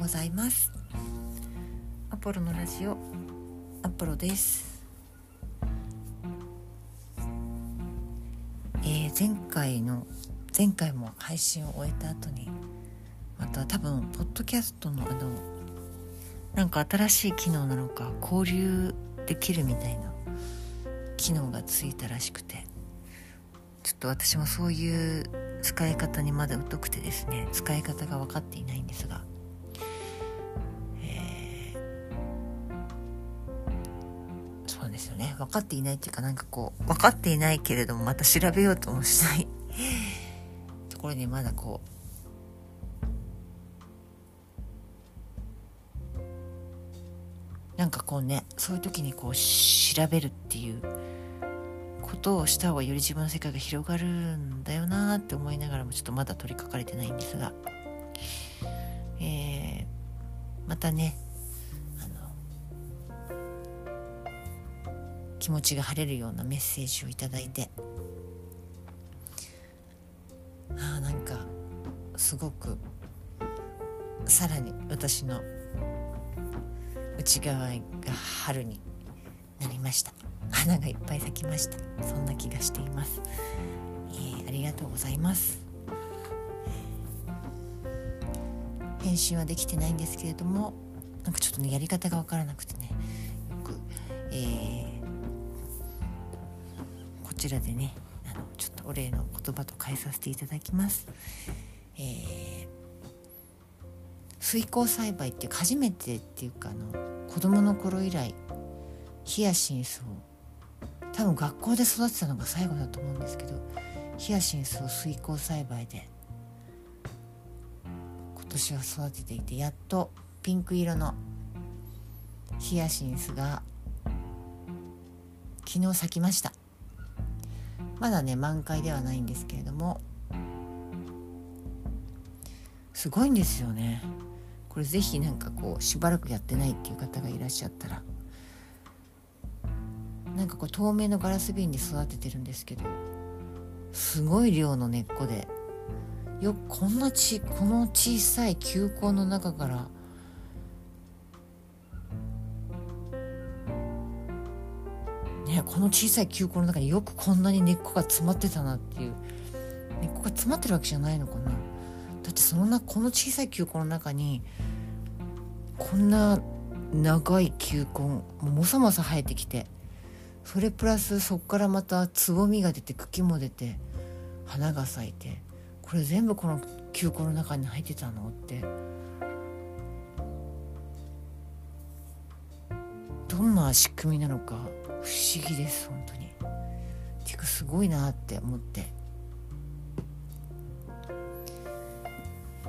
ございます。アポロのラジオアポロです。えー、前回の前回も配信を終えた後にまた多分ポッドキャストのあのなんか新しい機能なのか交流できるみたいな機能がついたらしくてちょっと私もそういう使い方にまだ疎くてですね使い方が分かっていないんですが、分かっていないっていうかなんかこう分かっていないけれどもまた調べようともしない。ところにまだこうなんかこうねそういう時にこう調べるっていうことをした方がより自分の世界が広がるんだよなって思いながらもちょっとまだ取り掛かれてないんですが、えー、またね気持ちが晴れるようなメッセージを頂いて。ああなんかすごくさらに私の内側が春になりました。花がいっぱい咲きました。そんな気がしています、えー、ありがとうございます。返信はできてないんですけれどもなんかちょっとねやり方が分からなくてねよく、えー、ちらでねあのちょっとお礼の言葉と変えさせていただきます、えー、水耕栽培っていう初めてっていうかあの子供の頃以来ヒヤシンスを多分学校で育てたのが最後だと思うんですけどヒヤシンスを水耕栽培で今年は育てていてやっとピンク色のヒヤシンスが昨日咲きました。まだね満開ではないんですけれどもすごいんですよね。これ是非なんかこうしばらくやってないっていう方がいらっしゃったらなんかこう透明のガラス瓶に育ててるんですけどすごい量の根っこでよくこんなちこの小さい球根の中からねこの小さい球根の中によくこんなに根っこが詰まってたなっていう。根っこが詰まってるわけじゃないのかな。だってそのなこの小さい球根の中にこんな長い球根もさもさ生えてきてそれプラスそっからまたつぼみが出て茎も出て花が咲いてこれ全部この球根の中に入ってたのって。どんな仕組みなのか。不思議です本当に。ていうかすごいなって思って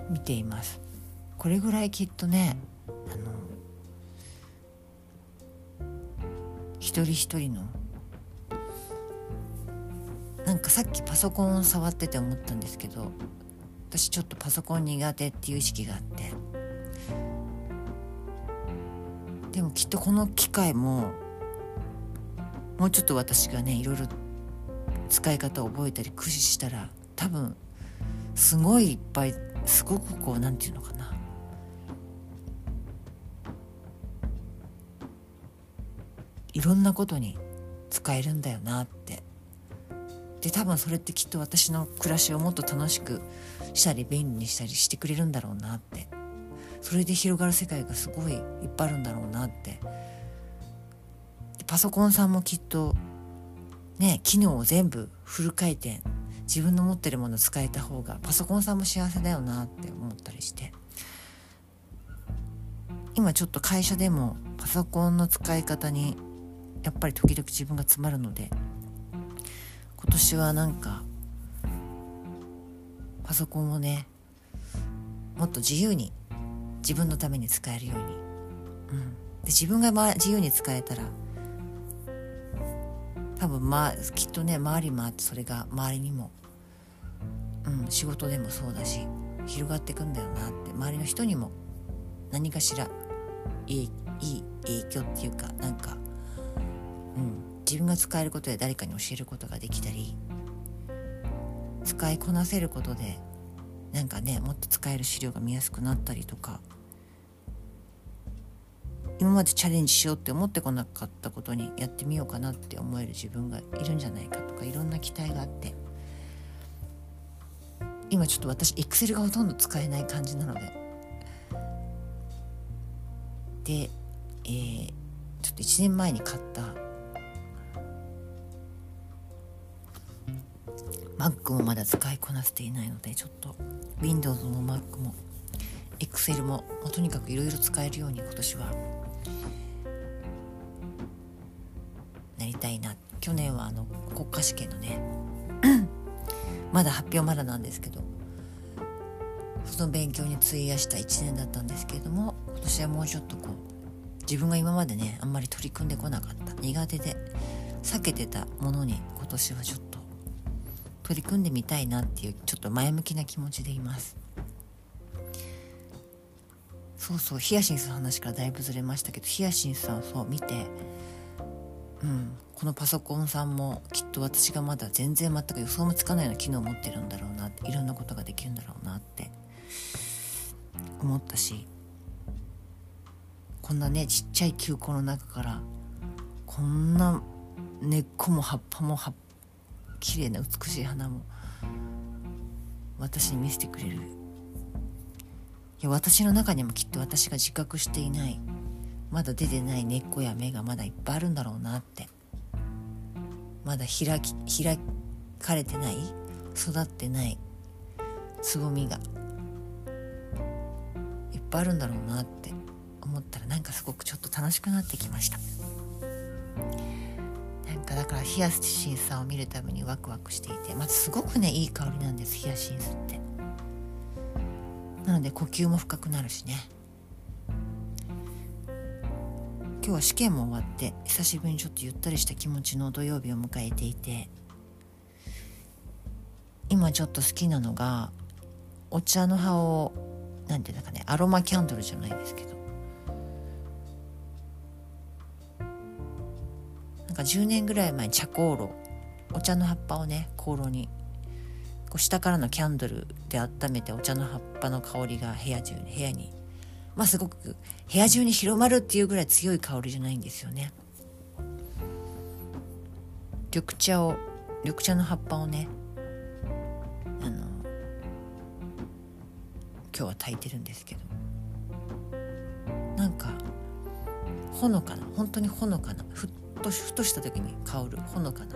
見ています。これぐらいきっとねあの一人一人のなんかさっきパソコンを触ってて思ったんですけど私ちょっとパソコン苦手っていう意識があってでもきっとこの機械ももうちょっと私がねいろいろ使い方を覚えたり駆使したら多分すごいいっぱいすごくこう何て言うのかな。いろんなことに使えるんだよなって。で多分それってきっと私の暮らしをもっと楽しくしたり便利にしたりしてくれるんだろうなって。それで広がる世界がすごいいっぱいあるんだろうなって。パソコンさんもきっとね機能を全部フル回転自分の持ってるものを使えた方がパソコンさんも幸せだよなって思ったりして。今ちょっと会社でもパソコンの使い方にやっぱり時々自分が詰まるので今年はなんかパソコンをねもっと自由に自分のために使えるように、うん、で自分が、自由に使えたら多分、まあ、きっとね周り回ってそれが周りにも、うん、仕事でもそうだし広がっていくんだよなって周りの人にも何かしらいいいい影響っていうかなんかうん、自分が使えることで誰かに教えることができたり使いこなせることでなんかねもっと使える資料が見やすくなったりとか今までチャレンジしようって思ってこなかったことにやってみようかなって思える自分がいるんじゃないかとかいろんな期待があって。今ちょっと私エクセルがほとんど使えない感じなので。で、えー、ちょっと1年前に買った Mac もまだ使いこなせていないのでちょっと Windows も Mac も Excel ももとにかくいろいろ使えるように今年はなりたいな。去年はあの国家試験のね まだ発表まだなんですけどその勉強に費やした1年だったんですけれども今年はもうちょっとこう自分が今までねあんまり取り組んでこなかった苦手で避けてたものに今年はちょっと取り組んでみたいなっていうちょっと前向きな気持ちでいますそうそうヒヤシンスの話からだいぶずれましたけどヒヤシンさんそう見てうんこのパソコンさんもきっと私がまだ全然全く予想もつかないような機能を持ってるんだろうなっていろんなことができるんだろうなって思ったしこんなねちっちゃい球根の中からこんな根っこも葉っぱも葉綺麗な美しい花も私に見せてくれるいや私の中にもきっと私が自覚していない。まだ出てない根っこや芽がまだいっぱいあるんだろうなって。まだ開き開かれてない？育ってない？つぼみが。いっぱいあるんだろうなって。思ったらなんかすごくちょっと楽しくなってきました。なんかだからヒヤシンさんを見るためにワクワクしていてまずすごくねいい香りなんですヒヤシンスって。なので呼吸も深くなるしね。今日は試験も終わって久しぶりにちょっとゆったりした気持ちの土曜日を迎えていて今ちょっと好きなのがお茶の葉を何て言うんだかねアロマキャンドルじゃないですけど。なんか10年ぐらい前茶香炉お茶の葉っぱをね香炉にこう下からのキャンドルで温めてお茶の葉っぱの香りが部屋中に部屋にまあすごく部屋中に広まるっていうぐらい強い香りじゃないんですよね。緑茶を緑茶の葉っぱをねあの今日は炊いてるんですけど。なんかほのかな本当にほのかなふっとふとした時に香るほのかな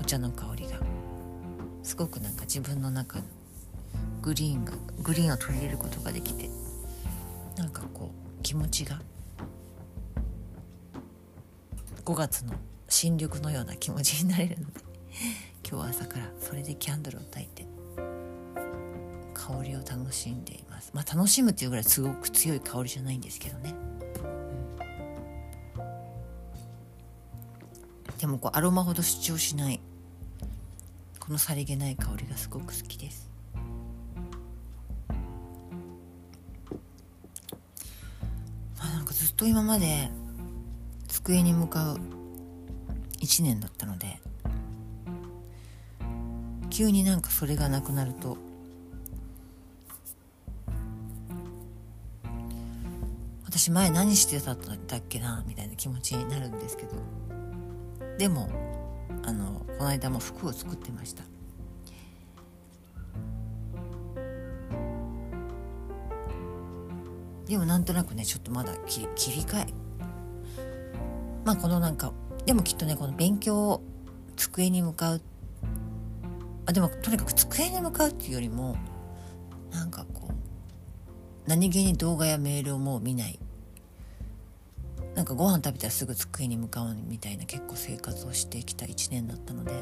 お茶の香りが。すごくなんか自分の中のグリーンがグリーンを取り入れることができてなんかこう気持ちが5月の新緑のような気持ちになれるので 今日は朝からそれでキャンドルを焚いて香りを楽しんでいます。まあ楽しむっていうぐらいすごく強い香りじゃないんですけどね、うん、でもこうアロマほど主張しないこのさりげない香りがすごく好きです。まあなんかずっと今まで机に向かう1年だったので急になんかそれがなくなると私前何してたんだっけなみたいな気持ちになるんですけど。でもあのこの間も服を作ってました。でもなんとなくねちょっとまだ切り切り替え。まあこのなんかでもきっとねこの勉強を机に向かう。あでもとにかく机に向かうっていうよりもなんかこう何気に動画やメールをもう見ない。なんかご飯食べたらすぐ机に向かうみたいな結構生活をしてきた1年だったので。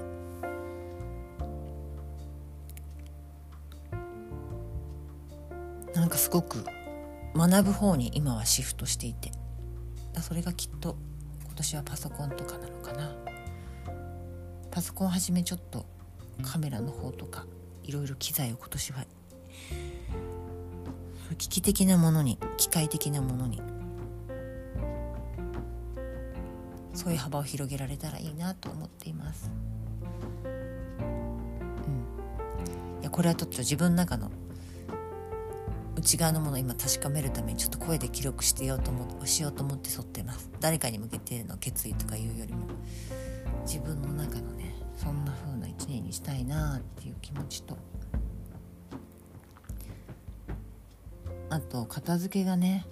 なんかすごく学ぶ方に今はシフトしていて。それがきっと今年はパソコンとかなのかな。パソコンはじめちょっとカメラの方とかいろいろ機材を今年は機器的なものに機械的なものにそういう幅を広げられたらいいなと思っています。うん、いやこれはちょっと自分の中の内側のものを今確かめるためにちょっと声で記録してようと思しようと思って撮ってます。誰かに向けての決意とかいうよりも。自分の中のねそんな風な一年にしたいなっていう気持ちと。あと片付けがね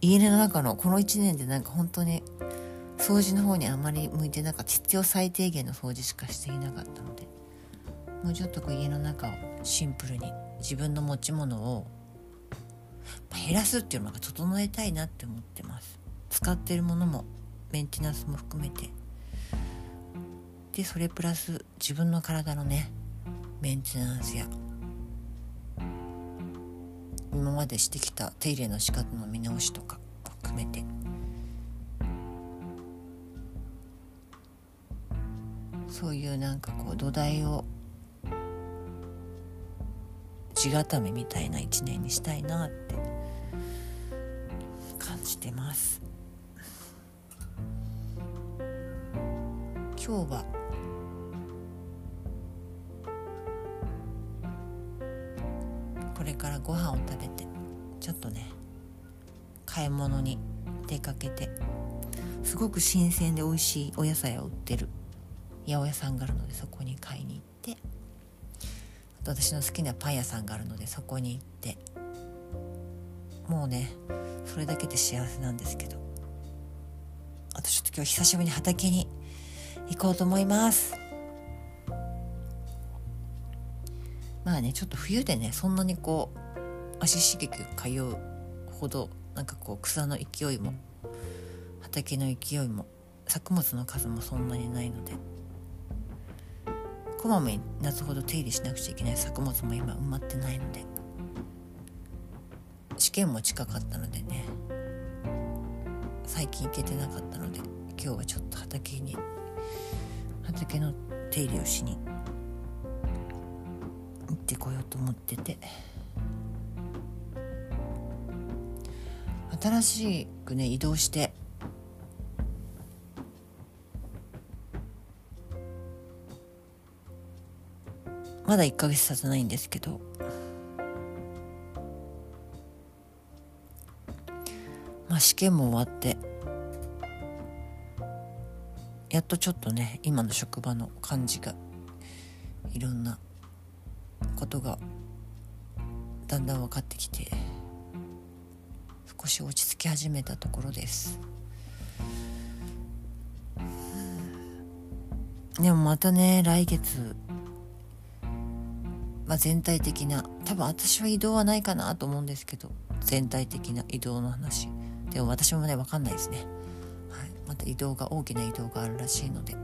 家の中のこの1年でなんか本当に掃除の方にあまり向いてなかった。必要最低限の掃除しかしていなかったのでもうちょっとこう家の中をシンプルに自分の持ち物を減らすっていうのが整えたいなって思ってます。使ってるものもメンテナンスも含めて。でそれプラス自分の体のねメンテナンスや今までしてきた手入れの仕方の見直しとか含めて。そういうなんかこう土台を地固めみたいな一年にしたいなって感じてます。今日はこれからご飯を食べてちょっとね買い物に出かけてすごく新鮮で美味しいお野菜を売ってる八百屋さんがあるのでそこに買いに行ってあと私の好きなパン屋さんがあるのでそこに行ってもうねそれだけで幸せなんですけどあとちょっと今日久しぶりに畑に行こうと思います。まあねちょっと冬でねそんなにこう足刺激通うほどなんかこう草の勢いも畑の勢いも作物の数もそんなにないのでこまめに夏ほど手入れしなくちゃいけない作物も今埋まってないので。試験も近かったのでね。最近行けてなかったので今日はちょっと畑に畑の手入れをしに行ってこようと思ってて。新しくね移動してまだ1ヶ月経たないんですけど。まあ試験も終わって。やっとちょっとね今の職場の感じがいろんなことがだんだん分かってきて少し落ち着き始めたところです。でもまたね来月まあ、全体的な多分私は移動はないかなと思うんですけど全体的な移動の話。でも私もね分かんないですね、はい、また移動が大きな移動があるらしいので。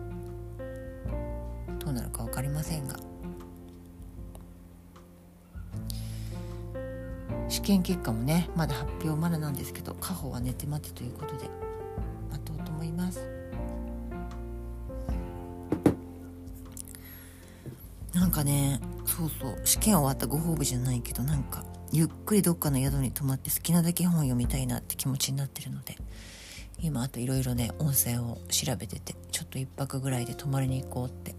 どうなるか分かりませんが。試験結果もねまだ発表まだなんですけど家宝は寝て待てということで待とうと思います。なんかねそうそう。試験終わったご褒美じゃないけどなんかゆっくりどっかの宿に泊まって好きなだけ本読みたいなって気持ちになってるので今あといろいろね温泉を調べててちょっと1泊ぐらいで泊まりに行こうって。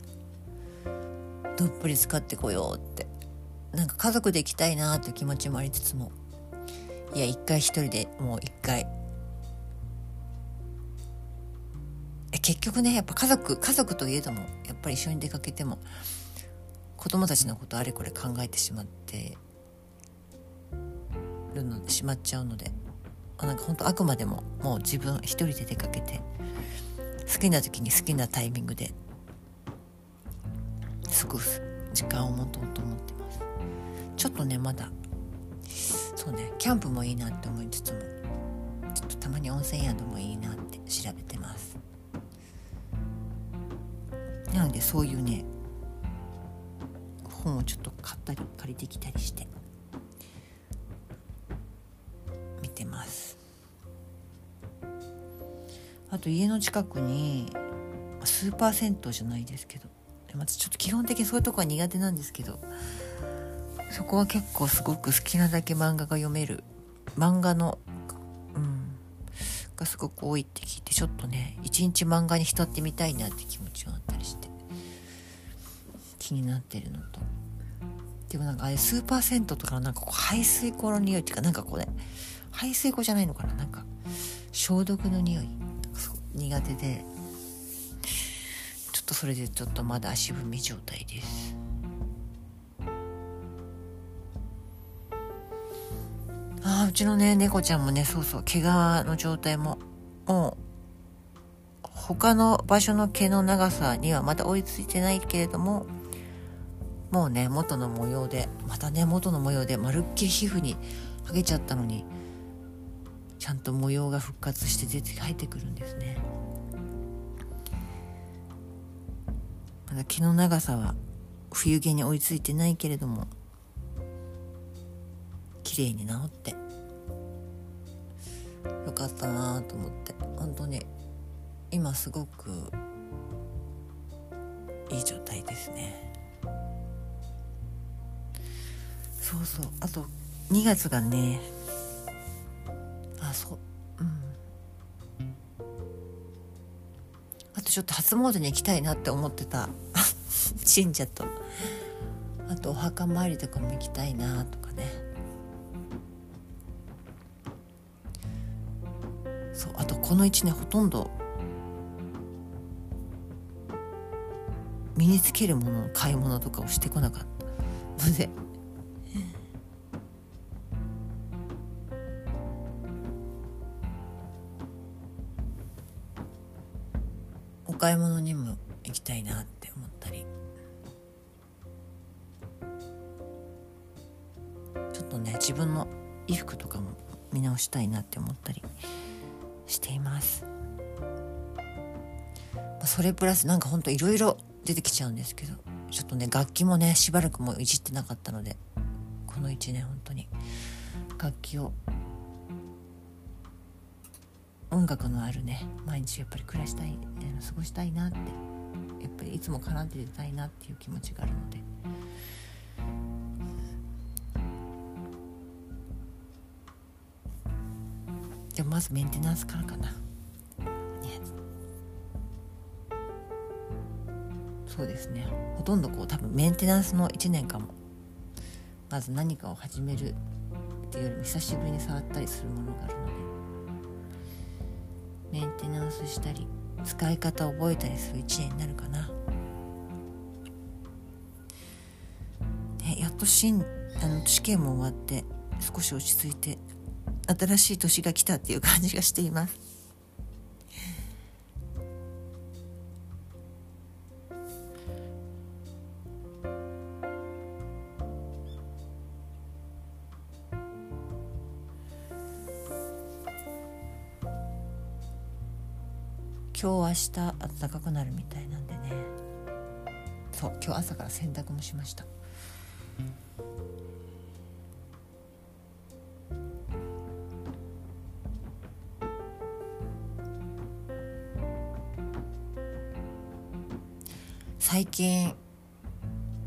どっぷり使ってこようって。なんか家族で行きたいなって気持ちもありつつもいや一回一人でもう一回。結局ねやっぱ家族家族といえどもやっぱり一緒に出かけても子供たちのことあれこれ考えてしまってるのでしまっちゃうのでなんか本当あくまでももう自分一人で出かけて好きな時に好きなタイミングで過ごす時間を持とうと思ってます。ちょっとねまだそうねキャンプもいいなって思いつつもちょっとたまに温泉宿もいいなって調べてます。なのでそういうね本をちょっと買ったり借りてきたりして見てます。あと家の近くにスーパー銭湯じゃないですけどまたちょっと基本的にそういうとこは苦手なんですけどそこは結構すごく好きなだけ漫画が読める漫画のうんがすごく多いって聞いてちょっとね一日漫画に浸ってみたいなって気持ちはあったりして。気になってるのと。でもなんかあれスーパー銭湯とかのなんかこう排水口の匂いっていうかなんかこうね排水口じゃないのかな。なんか消毒の匂い。苦手で。ちょっとそれでちょっとまだ足踏み状態です。ああうちのね猫ちゃんもねそうそう。毛皮の状態も。もう他の場所の毛の長さにはまだ追いついてないけれどももうね元の模様でまたね元の模様でまるっきり皮膚に剥げちゃったのにちゃんと模様が復活して出て入ってくるんですね。まだ毛の長さは冬毛に追いついてないけれども綺麗に治ってよかったなと思って。本当に今すごくいい状態ですね。そうそう。あと2月がね。あそう。うん。あとちょっと初詣に行きたいなって思ってた。神社と。あとお墓参りとかも行きたいなとかね。そうあとこの1年ほとんど。身につけるものの買い物とかをしてこなかったので。買い物にも行きたいなって思ったり。ちょっとね自分の衣服とかも見直したいなって思ったりしています。それプラスなんかほんといろいろ出てきちゃうんですけどちょっとね楽器もねしばらくもういじってなかったのでこの1年本当に。楽器を音楽のあるね毎日やっぱり暮らしたい過ごしたいなってやっぱりいつも奏でてたいなっていう気持ちがあるので。でもまずメンテナンスからかな、ね、そうですね。ほとんどこう多分メンテナンスの1年かもまず何かを始めるっていうよりも久しぶりに触ったりするものがあるのでメンテナンスしたり使い方を覚えたりする1年になるかな、ね、やっとしんあの試験も終わって少し落ち着いて新しい年が来たっていう感じがしています。今日明日暖かくなるみたいなんでね。そう今日朝から洗濯もしました。最近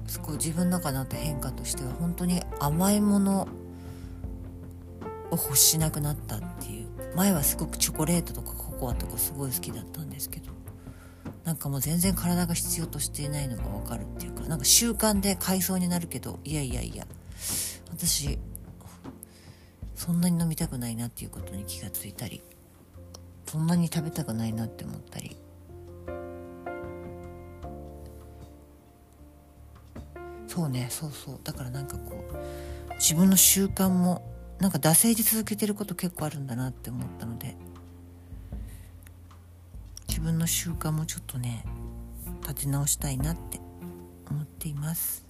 すごい自分の中にあった変化としては本当に甘いものを欲しなくなったっていう。前はすごくチョコレートとかコアとかすごい好きだったんですけどなんかもう全然体が必要としていないのが分かるっていうかなんか習慣で買いそうになるけどいやいやいや私そんなに飲みたくないなっていうことに気がついたりそんなに食べたくないなって思ったりそうねそうそう。だからなんかこう自分の習慣もなんか惰性で続けてること結構あるんだなって思ったので自分の習慣もちょっとね立て直したいなって思っています。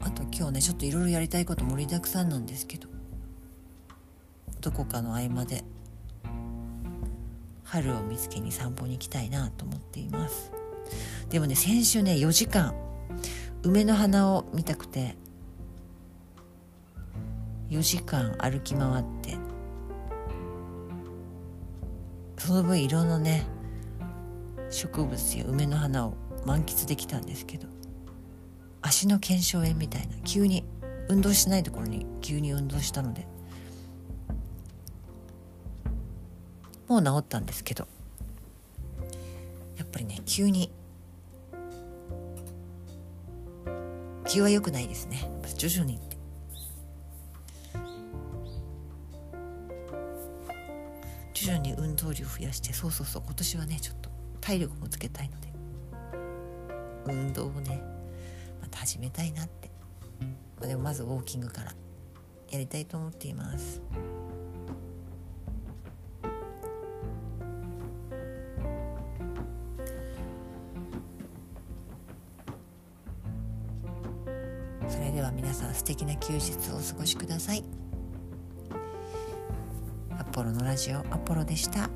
あと今日ねちょっといろいろやりたいこと盛りだくさんなんですけどどこかの合間で春を見つけに散歩に行きたいなと思っています。でもね先週ね4時間梅の花を見たくて4時間歩き回ってその分いろんなね植物や梅の花を満喫できたんですけど足の腱鞘炎みたいな急に運動しないところに急に運動したのでもう治ったんですけどやっぱりね急に気は良くないですね。徐々に増やしてそうそうそう今年はねちょっと体力もつけたいので運動をねまた始めたいなって、まあ、でもまずウォーキングからやりたいと思っています。それでは皆さん素敵な休日をお過ごしください。アポロのラジオアポロでした。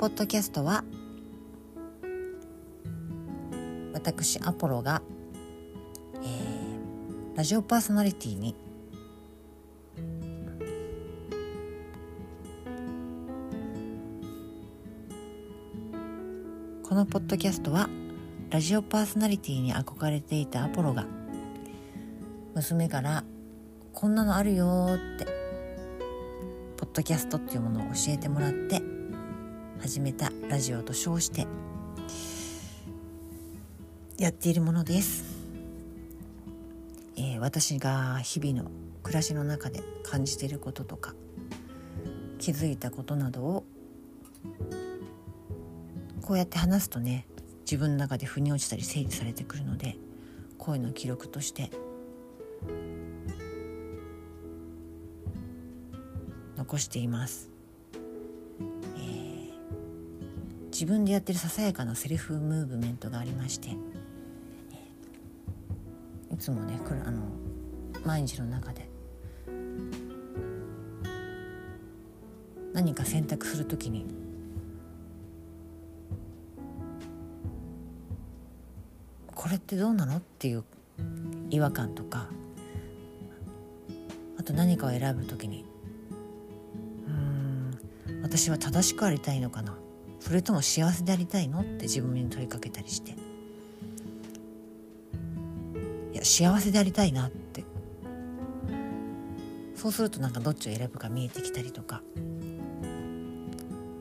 ポッドキャストは私アポロが、えー、ラジオパーソナリティにこのポッドキャストはラジオパーソナリティに憧れていたアポロが娘から「こんなのあるよ」ってポッドキャストっていうものを教えてもらって始めたラジオと称してやっているものです、えー、私が日々の暮らしの中で感じていることとか気づいたことなどをこうやって話すとね自分の中で腑に落ちたり整理されてくるので声の記録として残しています。自分でやってるささやかなセルフムーブメントがありましていつもねあの毎日の中で何か選択するときにこれってどうなのっていう違和感とかあと何かを選ぶときにうん私は正しくありたいのかな。それとも幸せでありたいの？って自分に問いかけたりして。いや幸せでありたいなって。そうするとなんかどっちを選ぶか見えてきたりとか。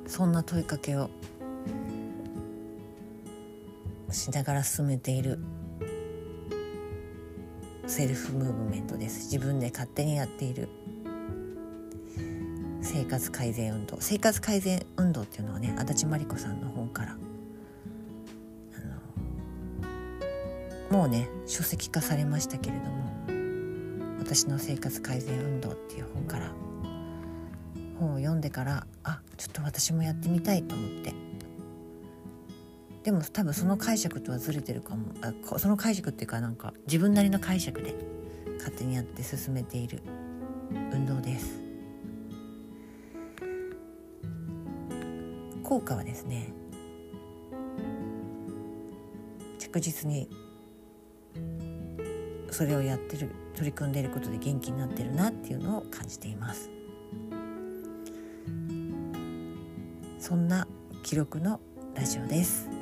そんな問いかけをしながら進めている。セルフムーブメントです。自分で勝手にやっている。生活改善運動。生活改善運動っていうのはね足立真理子さんの本から。あのもうね書籍化されましたけれども「私の生活改善運動」っていう本から本を読んでからあちょっと私もやってみたいと思って。でも多分その解釈とはずれてるかも。あその解釈っていうかなんか自分なりの解釈で勝手にやって進めている運動です。効果はですね着実にそれをやってる取り組んでいることで元気になってるなっていうのを感じています。そんな記録のラジオです。